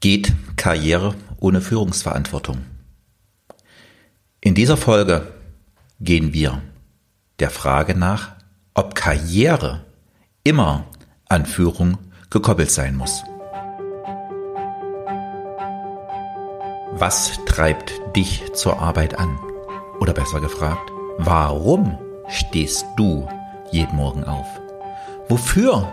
Geht Karriere ohne Führungsverantwortung? In dieser Folge gehen wir der Frage nach, ob Karriere immer an Führung gekoppelt sein muss. Was treibt dich zur Arbeit an? Oder besser gefragt, warum stehst du jeden Morgen auf? Wofür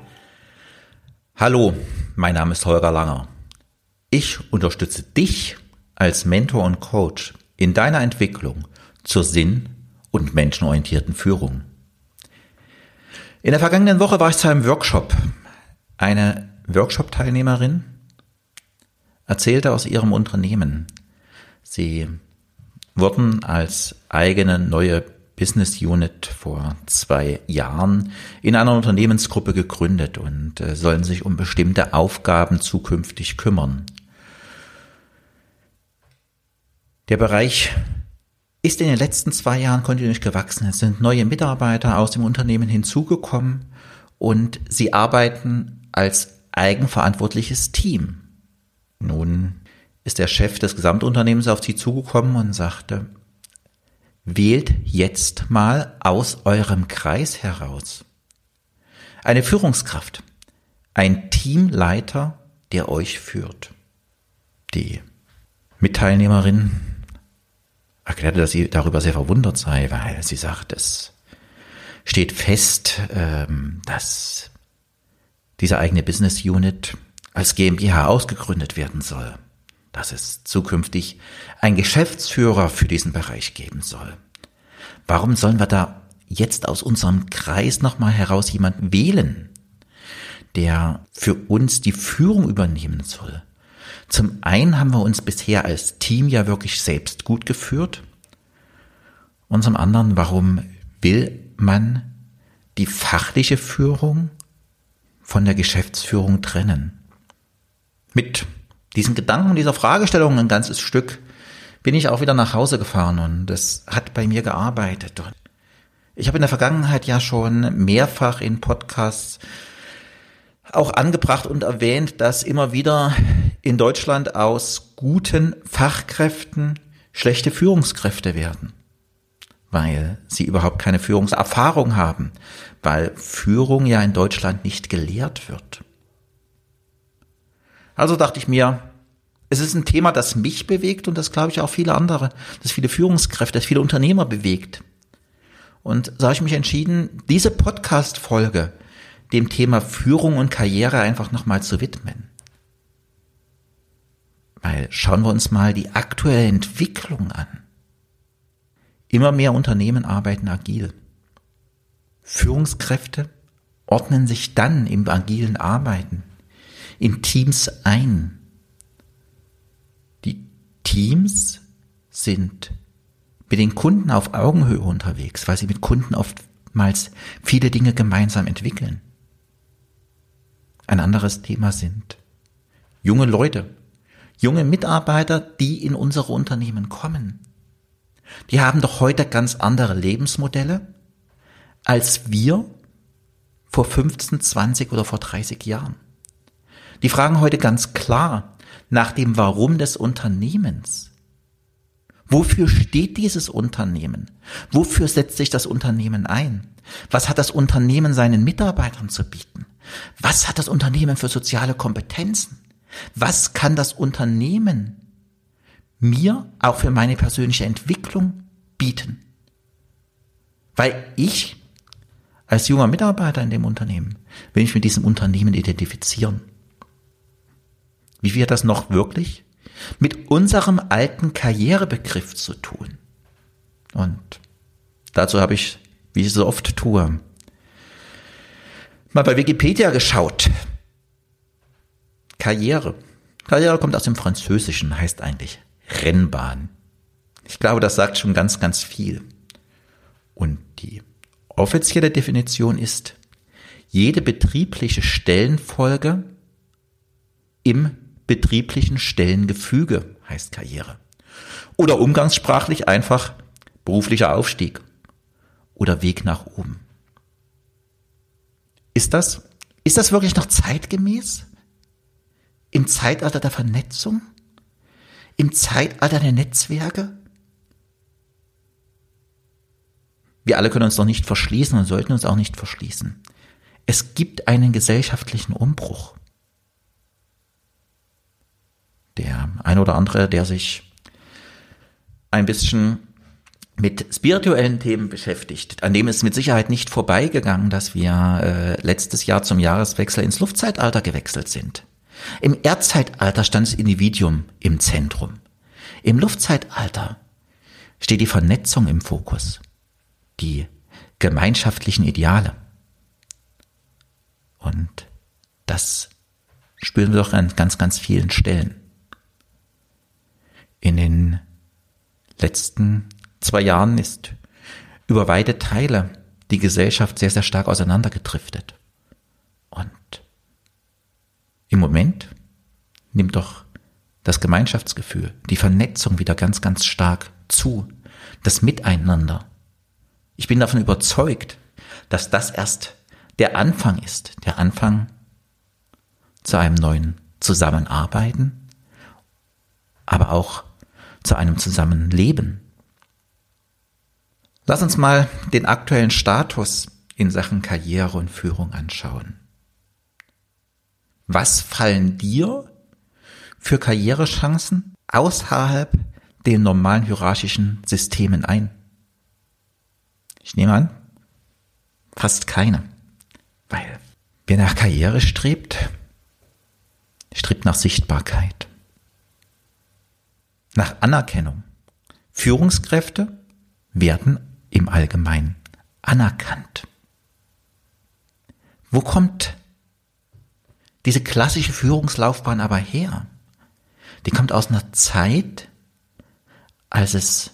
Hallo, mein Name ist Holger Langer. Ich unterstütze dich als Mentor und Coach in deiner Entwicklung zur sinn- und menschenorientierten Führung. In der vergangenen Woche war ich zu einem Workshop. Eine Workshop-Teilnehmerin erzählte aus ihrem Unternehmen. Sie wurden als eigene neue Business Unit vor zwei Jahren in einer Unternehmensgruppe gegründet und äh, sollen sich um bestimmte Aufgaben zukünftig kümmern. Der Bereich ist in den letzten zwei Jahren kontinuierlich gewachsen. Es sind neue Mitarbeiter aus dem Unternehmen hinzugekommen und sie arbeiten als eigenverantwortliches Team. Nun ist der Chef des Gesamtunternehmens auf sie zugekommen und sagte, wählt jetzt mal aus eurem Kreis heraus. Eine Führungskraft, ein Teamleiter, der euch führt. Die Mitteilnehmerin erklärte, dass sie darüber sehr verwundert sei, weil sie sagt, es steht fest, ähm, dass diese eigene Business Unit als GmbH ausgegründet werden soll, dass es zukünftig ein Geschäftsführer für diesen Bereich geben soll. Warum sollen wir da jetzt aus unserem Kreis nochmal heraus jemanden wählen, der für uns die Führung übernehmen soll? Zum einen haben wir uns bisher als Team ja wirklich selbst gut geführt. Und zum anderen, warum will man die fachliche Führung von der Geschäftsführung trennen? Mit diesen Gedanken, dieser Fragestellung ein ganzes Stück bin ich auch wieder nach Hause gefahren und es hat bei mir gearbeitet. Ich habe in der Vergangenheit ja schon mehrfach in Podcasts auch angebracht und erwähnt, dass immer wieder in Deutschland aus guten Fachkräften schlechte Führungskräfte werden, weil sie überhaupt keine Führungserfahrung haben, weil Führung ja in Deutschland nicht gelehrt wird. Also dachte ich mir, es ist ein Thema, das mich bewegt und das glaube ich auch viele andere, das viele Führungskräfte, das viele Unternehmer bewegt. Und so habe ich mich entschieden, diese Podcast-Folge dem Thema Führung und Karriere einfach nochmal zu widmen. Weil schauen wir uns mal die aktuelle Entwicklung an. Immer mehr Unternehmen arbeiten agil. Führungskräfte ordnen sich dann im agilen Arbeiten in Teams ein. Die Teams sind mit den Kunden auf Augenhöhe unterwegs, weil sie mit Kunden oftmals viele Dinge gemeinsam entwickeln. Ein anderes Thema sind junge Leute, junge Mitarbeiter, die in unsere Unternehmen kommen. Die haben doch heute ganz andere Lebensmodelle als wir vor 15, 20 oder vor 30 Jahren. Die fragen heute ganz klar nach dem Warum des Unternehmens. Wofür steht dieses Unternehmen? Wofür setzt sich das Unternehmen ein? Was hat das Unternehmen seinen Mitarbeitern zu bieten? Was hat das Unternehmen für soziale Kompetenzen? Was kann das Unternehmen mir auch für meine persönliche Entwicklung bieten? Weil ich als junger Mitarbeiter in dem Unternehmen will ich mit diesem Unternehmen identifizieren. Wie wir das noch wirklich mit unserem alten Karrierebegriff zu tun. Und dazu habe ich, wie ich so oft tue, mal bei Wikipedia geschaut. Karriere Karriere kommt aus dem Französischen, heißt eigentlich Rennbahn. Ich glaube, das sagt schon ganz, ganz viel. Und die offizielle Definition ist, jede betriebliche Stellenfolge im betrieblichen Stellengefüge heißt Karriere. Oder umgangssprachlich einfach beruflicher Aufstieg oder Weg nach oben. Ist das, ist das wirklich noch zeitgemäß? Im Zeitalter der Vernetzung? Im Zeitalter der Netzwerke? Wir alle können uns doch nicht verschließen und sollten uns auch nicht verschließen. Es gibt einen gesellschaftlichen Umbruch. Der ein oder andere, der sich ein bisschen mit spirituellen Themen beschäftigt, an dem ist mit Sicherheit nicht vorbeigegangen, dass wir äh, letztes Jahr zum Jahreswechsel ins Luftzeitalter gewechselt sind. Im Erdzeitalter stand das Individuum im Zentrum. Im Luftzeitalter steht die Vernetzung im Fokus, die gemeinschaftlichen Ideale. Und das spüren wir doch an ganz, ganz vielen Stellen. In den letzten zwei Jahren ist über weite Teile die Gesellschaft sehr, sehr stark auseinandergedriftet. Und im Moment nimmt doch das Gemeinschaftsgefühl, die Vernetzung wieder ganz, ganz stark zu, das Miteinander. Ich bin davon überzeugt, dass das erst der Anfang ist, der Anfang zu einem neuen Zusammenarbeiten, aber auch zu einem Zusammenleben. Lass uns mal den aktuellen Status in Sachen Karriere und Führung anschauen. Was fallen dir für Karrierechancen außerhalb den normalen hierarchischen Systemen ein? Ich nehme an, fast keine. Weil wer nach Karriere strebt, strebt nach Sichtbarkeit, nach Anerkennung. Führungskräfte werden im Allgemeinen anerkannt. Wo kommt diese klassische Führungslaufbahn aber her? Die kommt aus einer Zeit, als es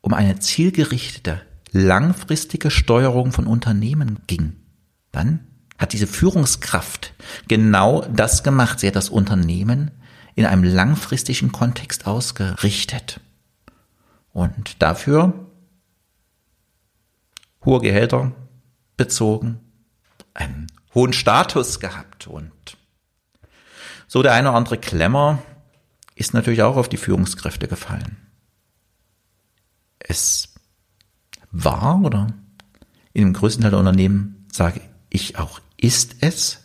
um eine zielgerichtete, langfristige Steuerung von Unternehmen ging. Dann hat diese Führungskraft genau das gemacht. Sie hat das Unternehmen in einem langfristigen Kontext ausgerichtet. Und dafür hohe Gehälter bezogen, einen hohen Status gehabt und so der eine oder andere Klemmer ist natürlich auch auf die Führungskräfte gefallen. Es war oder in dem größten Teil der Unternehmen sage ich auch, ist es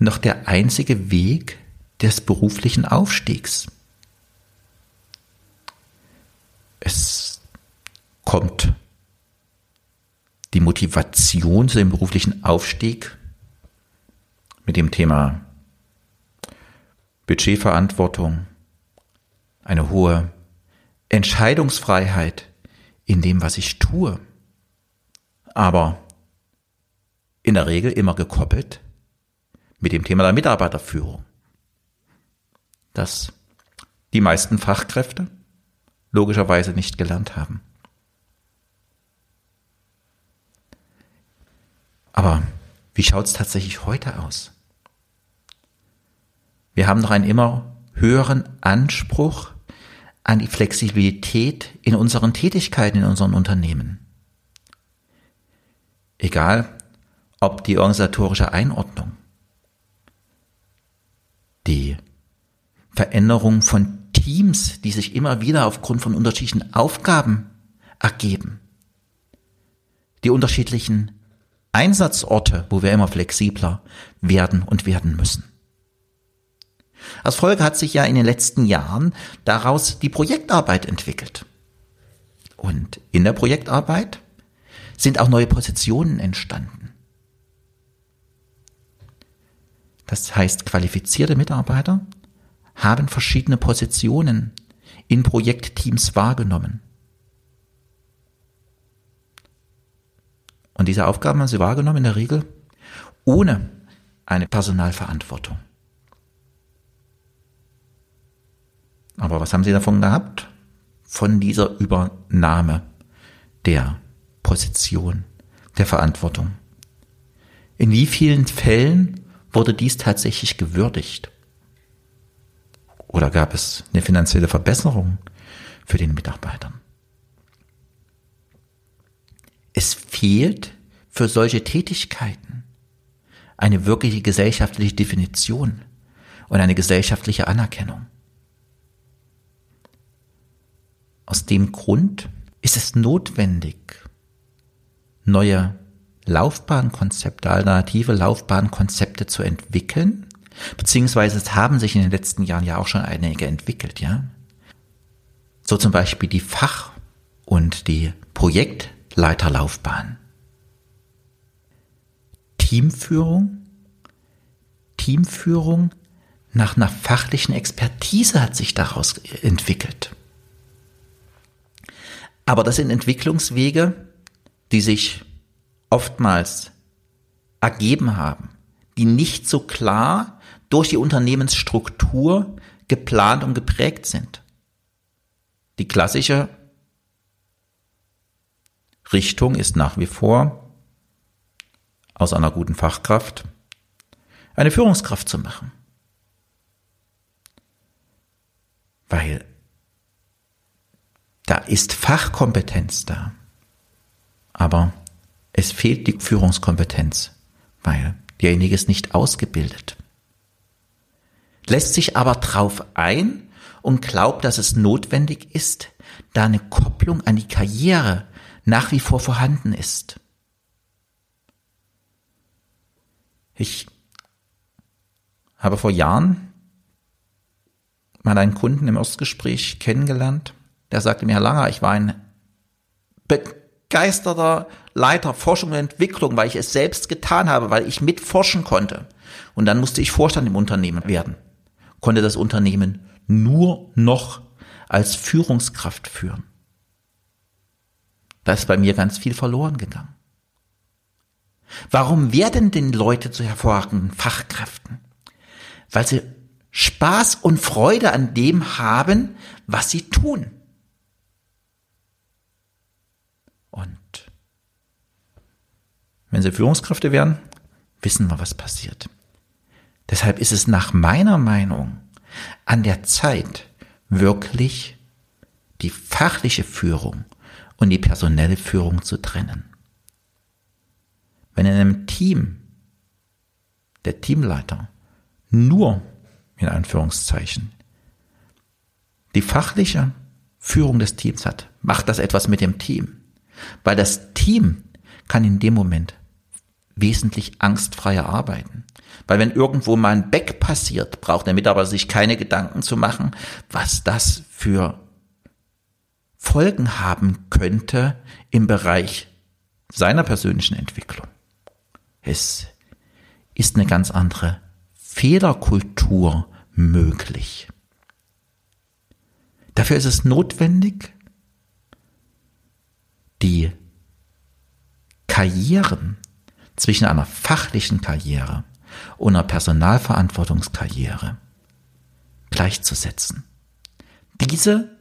noch der einzige Weg des beruflichen Aufstiegs. Es kommt die Motivation zu dem beruflichen Aufstieg mit dem Thema Budgetverantwortung, eine hohe Entscheidungsfreiheit in dem, was ich tue, aber in der Regel immer gekoppelt mit dem Thema der Mitarbeiterführung, das die meisten Fachkräfte logischerweise nicht gelernt haben. Aber wie schaut es tatsächlich heute aus? Wir haben noch einen immer höheren Anspruch an die Flexibilität in unseren Tätigkeiten in unseren Unternehmen. Egal, ob die organisatorische Einordnung, die Veränderung von Teams, die sich immer wieder aufgrund von unterschiedlichen Aufgaben ergeben, die unterschiedlichen Einsatzorte, wo wir immer flexibler werden und werden müssen. Als Folge hat sich ja in den letzten Jahren daraus die Projektarbeit entwickelt. Und in der Projektarbeit sind auch neue Positionen entstanden. Das heißt, qualifizierte Mitarbeiter haben verschiedene Positionen in Projektteams wahrgenommen. Und diese Aufgaben haben sie wahrgenommen in der Regel ohne eine Personalverantwortung. Aber was haben Sie davon gehabt? Von dieser Übernahme der Position, der Verantwortung. In wie vielen Fällen wurde dies tatsächlich gewürdigt? Oder gab es eine finanzielle Verbesserung für den Mitarbeitern? Es fehlt für solche Tätigkeiten eine wirkliche gesellschaftliche Definition und eine gesellschaftliche Anerkennung. Aus dem Grund ist es notwendig, neue Laufbahnkonzepte, alternative Laufbahnkonzepte zu entwickeln, beziehungsweise es haben sich in den letzten Jahren ja auch schon einige entwickelt, ja. So zum Beispiel die Fach- und die Projektleiterlaufbahn. Teamführung, Teamführung nach einer fachlichen Expertise hat sich daraus entwickelt. Aber das sind Entwicklungswege, die sich oftmals ergeben haben, die nicht so klar durch die Unternehmensstruktur geplant und geprägt sind. Die klassische Richtung ist nach wie vor aus einer guten Fachkraft eine Führungskraft zu machen. Weil da ist Fachkompetenz da. Aber es fehlt die Führungskompetenz, weil derjenige ist nicht ausgebildet. Lässt sich aber drauf ein und glaubt, dass es notwendig ist, da eine Kopplung an die Karriere nach wie vor vorhanden ist. Ich habe vor Jahren mal einen Kunden im Ostgespräch kennengelernt, der sagte mir, Herr Langer, ich war ein begeisterter Leiter Forschung und Entwicklung, weil ich es selbst getan habe, weil ich mitforschen konnte. Und dann musste ich Vorstand im Unternehmen werden, konnte das Unternehmen nur noch als Führungskraft führen. Da ist bei mir ganz viel verloren gegangen. Warum werden denn Leute zu hervorragenden Fachkräften? Weil sie Spaß und Freude an dem haben, was sie tun. Wenn sie Führungskräfte werden, wissen wir, was passiert. Deshalb ist es nach meiner Meinung an der Zeit, wirklich die fachliche Führung und die personelle Führung zu trennen. Wenn in einem Team der Teamleiter nur, in Anführungszeichen, die fachliche Führung des Teams hat, macht das etwas mit dem Team. Weil das Team kann in dem Moment wesentlich angstfreier arbeiten. Weil wenn irgendwo mal ein Back passiert, braucht der Mitarbeiter sich keine Gedanken zu machen, was das für Folgen haben könnte im Bereich seiner persönlichen Entwicklung. Es ist eine ganz andere Fehlerkultur möglich. Dafür ist es notwendig, die Karrieren zwischen einer fachlichen Karriere und einer Personalverantwortungskarriere gleichzusetzen. Diese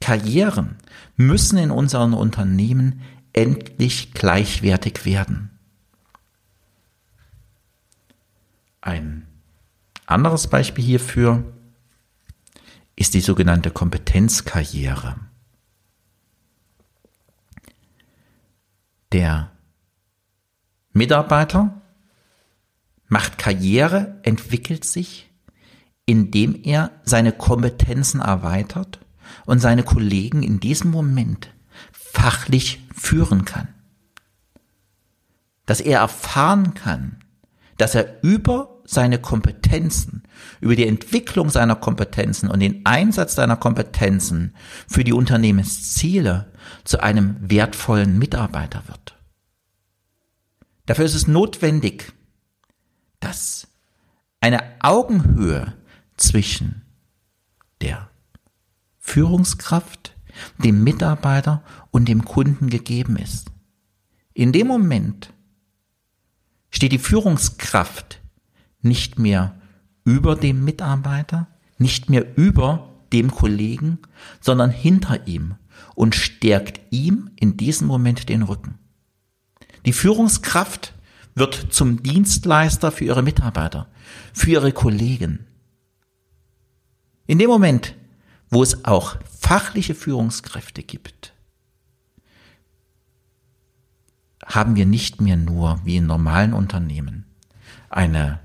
Karrieren müssen in unseren Unternehmen endlich gleichwertig werden. Ein anderes Beispiel hierfür ist die sogenannte Kompetenzkarriere. Der Mitarbeiter macht Karriere, entwickelt sich, indem er seine Kompetenzen erweitert und seine Kollegen in diesem Moment fachlich führen kann. Dass er erfahren kann, dass er über seine Kompetenzen, über die Entwicklung seiner Kompetenzen und den Einsatz seiner Kompetenzen für die Unternehmensziele zu einem wertvollen Mitarbeiter wird. Dafür ist es notwendig, dass eine Augenhöhe zwischen der Führungskraft, dem Mitarbeiter und dem Kunden gegeben ist. In dem Moment steht die Führungskraft nicht mehr über dem Mitarbeiter, nicht mehr über dem Kollegen, sondern hinter ihm und stärkt ihm in diesem Moment den Rücken. Die Führungskraft wird zum Dienstleister für ihre Mitarbeiter, für ihre Kollegen. In dem Moment, wo es auch fachliche Führungskräfte gibt, haben wir nicht mehr nur wie in normalen Unternehmen eine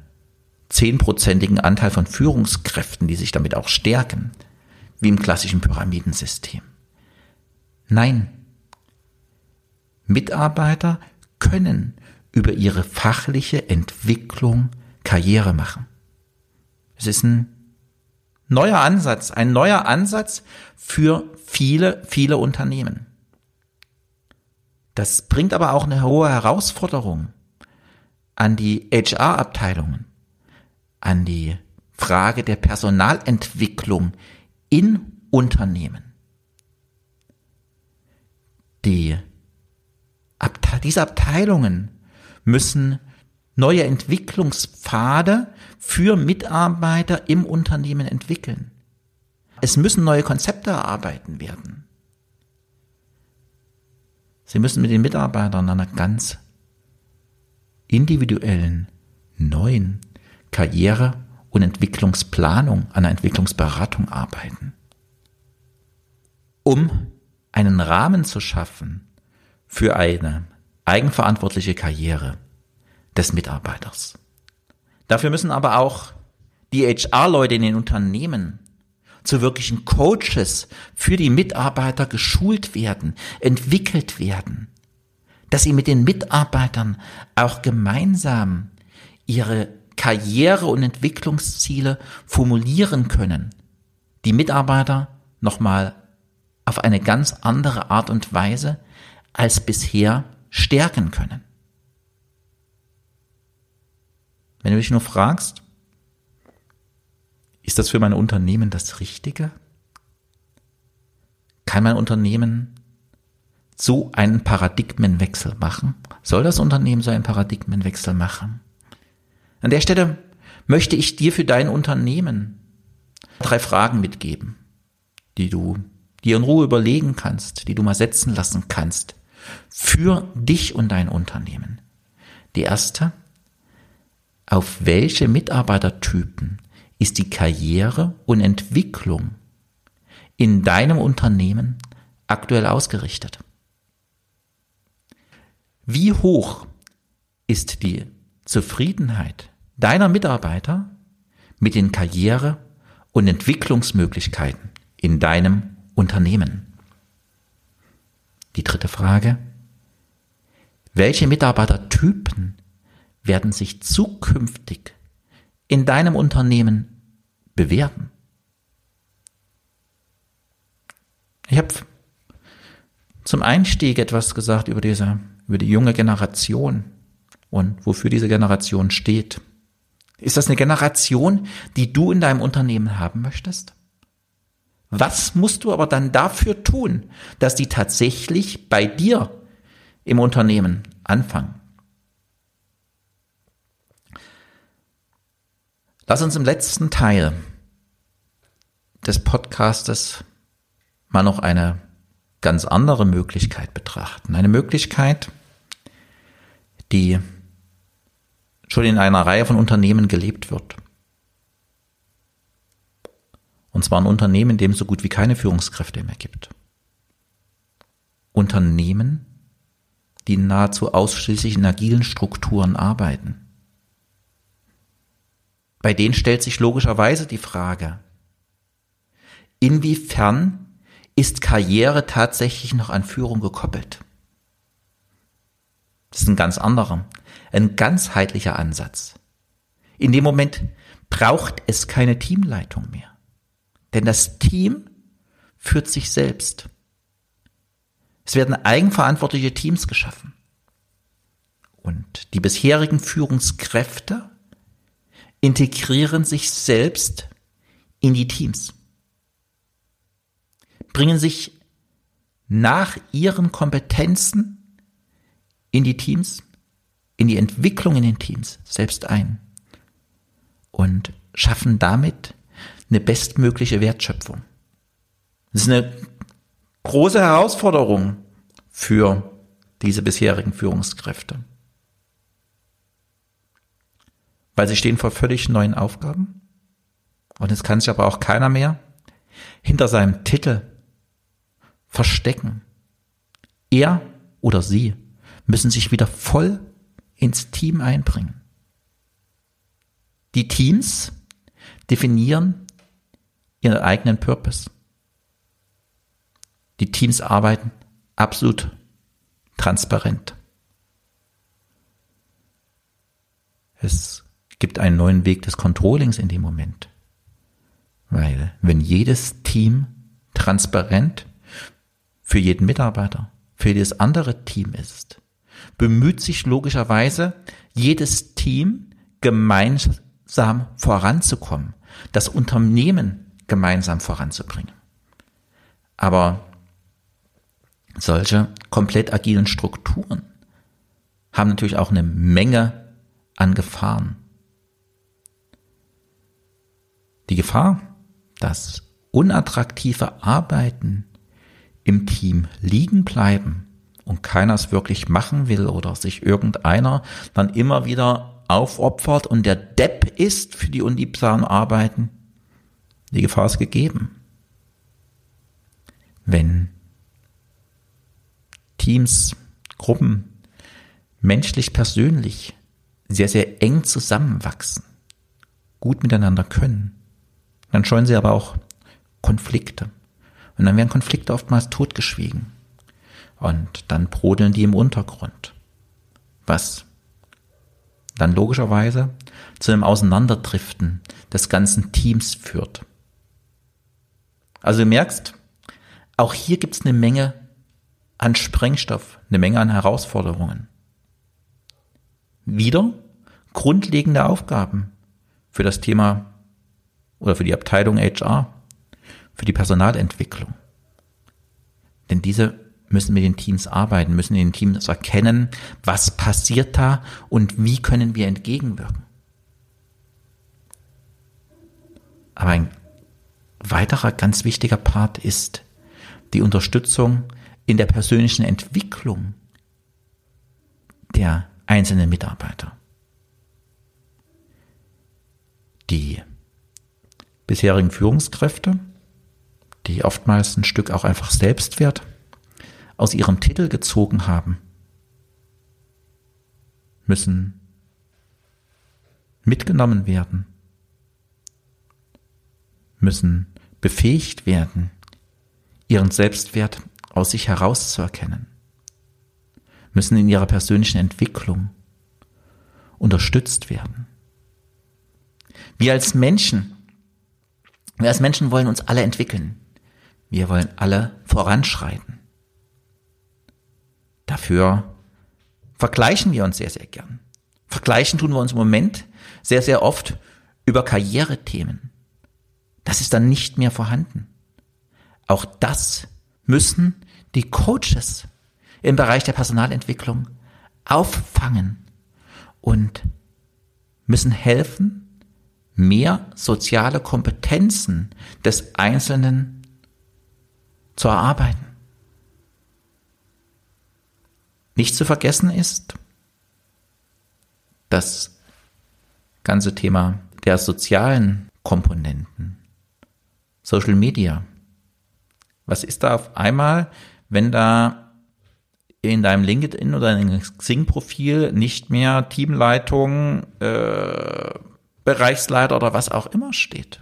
zehnprozentigen Anteil von Führungskräften, die sich damit auch stärken, wie im klassischen Pyramidensystem. Nein, Mitarbeiter können über ihre fachliche Entwicklung Karriere machen. Es ist ein neuer Ansatz, ein neuer Ansatz für viele, viele Unternehmen. Das bringt aber auch eine hohe Herausforderung an die HR-Abteilungen, an die Frage der Personalentwicklung in Unternehmen. Die Abte diese Abteilungen müssen neue Entwicklungspfade für Mitarbeiter im Unternehmen entwickeln. Es müssen neue Konzepte erarbeiten werden. Sie müssen mit den Mitarbeitern an einer ganz individuellen, neuen Karriere- und Entwicklungsplanung, an einer Entwicklungsberatung arbeiten. Um einen Rahmen zu schaffen für eine eigenverantwortliche Karriere des Mitarbeiters. Dafür müssen aber auch die HR-Leute in den Unternehmen zu wirklichen Coaches für die Mitarbeiter geschult werden, entwickelt werden, dass sie mit den Mitarbeitern auch gemeinsam ihre Karriere- und Entwicklungsziele formulieren können, die Mitarbeiter nochmal auf eine ganz andere Art und Weise als bisher stärken können. Wenn du dich nur fragst, ist das für mein Unternehmen das Richtige? Kann mein Unternehmen so einen Paradigmenwechsel machen? Soll das Unternehmen so einen Paradigmenwechsel machen? An der Stelle möchte ich dir für dein Unternehmen drei Fragen mitgeben, die du dir in Ruhe überlegen kannst, die du mal setzen lassen kannst für dich und dein Unternehmen. Die erste, auf welche Mitarbeitertypen ist die Karriere und Entwicklung in deinem Unternehmen aktuell ausgerichtet? Wie hoch ist die Zufriedenheit deiner Mitarbeiter mit den Karriere- und Entwicklungsmöglichkeiten in deinem Unternehmen? Die dritte Frage. Welche Mitarbeitertypen werden sich zukünftig in deinem Unternehmen bewähren? Ich habe zum Einstieg etwas gesagt über diese, über die junge Generation und wofür diese Generation steht. Ist das eine Generation, die du in deinem Unternehmen haben möchtest? Was musst du aber dann dafür tun, dass die tatsächlich bei dir im Unternehmen anfangen? Lass uns im letzten Teil des Podcastes mal noch eine ganz andere Möglichkeit betrachten. Eine Möglichkeit, die schon in einer Reihe von Unternehmen gelebt wird. Und zwar ein Unternehmen, in dem es so gut wie keine Führungskräfte mehr gibt. Unternehmen, die nahezu ausschließlich in agilen Strukturen arbeiten. Bei denen stellt sich logischerweise die Frage, inwiefern ist Karriere tatsächlich noch an Führung gekoppelt? Das ist ein ganz anderer, ein ganzheitlicher Ansatz. In dem Moment braucht es keine Teamleitung mehr. Denn das Team führt sich selbst. Es werden eigenverantwortliche Teams geschaffen. Und die bisherigen Führungskräfte integrieren sich selbst in die Teams, bringen sich nach ihren Kompetenzen in die Teams, in die Entwicklung in den Teams selbst ein und schaffen damit eine bestmögliche Wertschöpfung. Das ist eine große Herausforderung für diese bisherigen Führungskräfte. Weil sie stehen vor völlig neuen Aufgaben. Und es kann sich aber auch keiner mehr hinter seinem Titel verstecken. Er oder sie müssen sich wieder voll ins Team einbringen. Die Teams definieren ihren eigenen Purpose. Die Teams arbeiten absolut transparent. Es gibt einen neuen Weg des Controllings in dem Moment. Weil wenn jedes Team transparent für jeden Mitarbeiter, für jedes andere Team ist, bemüht sich logischerweise jedes Team gemeinsam voranzukommen, das Unternehmen gemeinsam voranzubringen. Aber solche komplett agilen Strukturen haben natürlich auch eine Menge an Gefahren. Die Gefahr, dass unattraktive Arbeiten im Team liegen bleiben und keiner es wirklich machen will oder sich irgendeiner dann immer wieder aufopfert und der Depp ist für die unliebsamen Arbeiten, die Gefahr ist gegeben. Wenn Teams, Gruppen menschlich, persönlich sehr, sehr eng zusammenwachsen, gut miteinander können, dann scheuen sie aber auch Konflikte. Und dann werden Konflikte oftmals totgeschwiegen. Und dann brodeln die im Untergrund. Was dann logischerweise zu einem Auseinanderdriften des ganzen Teams führt. Also du merkst, auch hier gibt es eine Menge an Sprengstoff, eine Menge an Herausforderungen. Wieder grundlegende Aufgaben für das Thema oder für die Abteilung HR, für die Personalentwicklung. Denn diese müssen mit den Teams arbeiten, müssen in den Teams erkennen, was passiert da und wie können wir entgegenwirken. Aber ein weiterer ganz wichtiger Part ist die Unterstützung in der persönlichen Entwicklung der einzelnen Mitarbeiter. Die bisherigen Führungskräfte, die oftmals ein Stück auch einfach Selbstwert aus ihrem Titel gezogen haben, müssen mitgenommen werden, müssen befähigt werden, ihren Selbstwert aus sich herauszuerkennen, müssen in ihrer persönlichen Entwicklung unterstützt werden. Wir als Menschen wir als Menschen wollen uns alle entwickeln. Wir wollen alle voranschreiten. Dafür vergleichen wir uns sehr, sehr gern. Vergleichen tun wir uns im Moment sehr, sehr oft über Karrierethemen. Das ist dann nicht mehr vorhanden. Auch das müssen die Coaches im Bereich der Personalentwicklung auffangen und müssen helfen, mehr soziale Kompetenzen des Einzelnen zu erarbeiten. Nicht zu vergessen ist das ganze Thema der sozialen Komponenten, Social Media. Was ist da auf einmal, wenn da in deinem LinkedIn oder in deinem Xing-Profil nicht mehr Teamleitung, äh, Bereichsleiter oder was auch immer steht.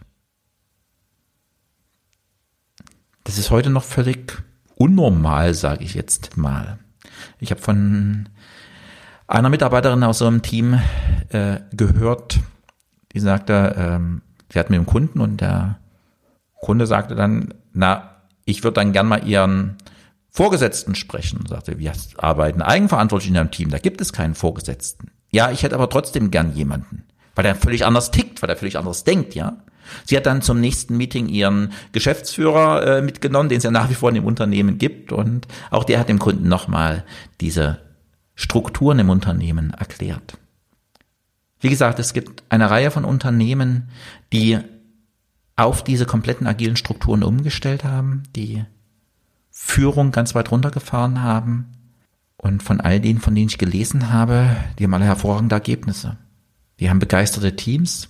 Das ist heute noch völlig unnormal, sage ich jetzt mal. Ich habe von einer Mitarbeiterin aus so einem Team äh, gehört, die sagte, ähm, sie hat mit dem Kunden und der Kunde sagte dann, na, ich würde dann gern mal ihren Vorgesetzten sprechen. Und sagte, wir arbeiten eigenverantwortlich in einem Team, da gibt es keinen Vorgesetzten. Ja, ich hätte aber trotzdem gern jemanden weil er völlig anders tickt, weil er völlig anders denkt, ja. Sie hat dann zum nächsten Meeting ihren Geschäftsführer äh, mitgenommen, den es ja nach wie vor in dem Unternehmen gibt und auch der hat dem Kunden nochmal diese Strukturen im Unternehmen erklärt. Wie gesagt, es gibt eine Reihe von Unternehmen, die auf diese kompletten agilen Strukturen umgestellt haben, die Führung ganz weit runtergefahren haben. Und von all denen, von denen ich gelesen habe, die haben alle hervorragende Ergebnisse. Die haben begeisterte Teams,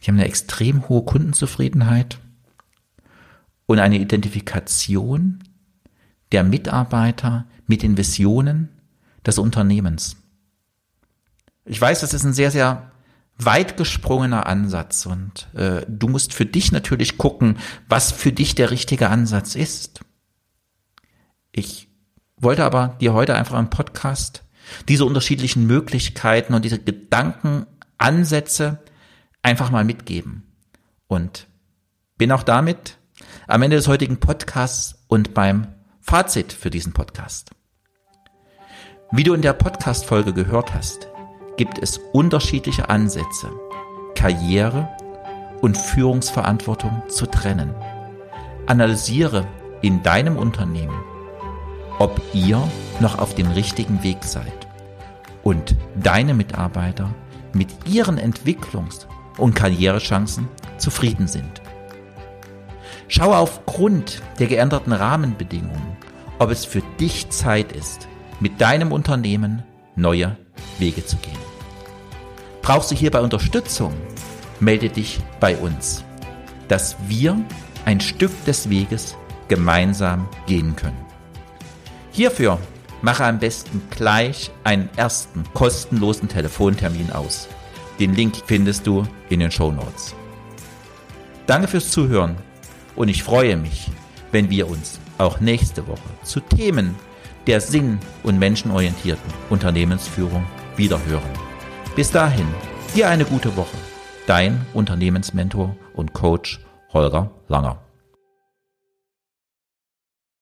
die haben eine extrem hohe Kundenzufriedenheit und eine Identifikation der Mitarbeiter mit den Visionen des Unternehmens. Ich weiß, das ist ein sehr, sehr weit gesprungener Ansatz und äh, du musst für dich natürlich gucken, was für dich der richtige Ansatz ist. Ich wollte aber dir heute einfach im Podcast diese unterschiedlichen Möglichkeiten und diese Gedankenansätze einfach mal mitgeben. Und bin auch damit am Ende des heutigen Podcasts und beim Fazit für diesen Podcast. Wie du in der Podcast-Folge gehört hast, gibt es unterschiedliche Ansätze, Karriere und Führungsverantwortung zu trennen. Analysiere in deinem Unternehmen, ob ihr noch auf dem richtigen Weg seid und deine Mitarbeiter mit ihren Entwicklungs- und Karrierechancen zufrieden sind. Schaue aufgrund der geänderten Rahmenbedingungen, ob es für dich Zeit ist, mit deinem Unternehmen neue Wege zu gehen. Brauchst du hierbei Unterstützung? Melde dich bei uns, dass wir ein Stück des Weges gemeinsam gehen können. Hierfür mache am besten gleich einen ersten kostenlosen Telefontermin aus. Den Link findest du in den Show Notes. Danke fürs Zuhören und ich freue mich, wenn wir uns auch nächste Woche zu Themen der sinn- und menschenorientierten Unternehmensführung wiederhören. Bis dahin, dir eine gute Woche. Dein Unternehmensmentor und Coach Holger Langer.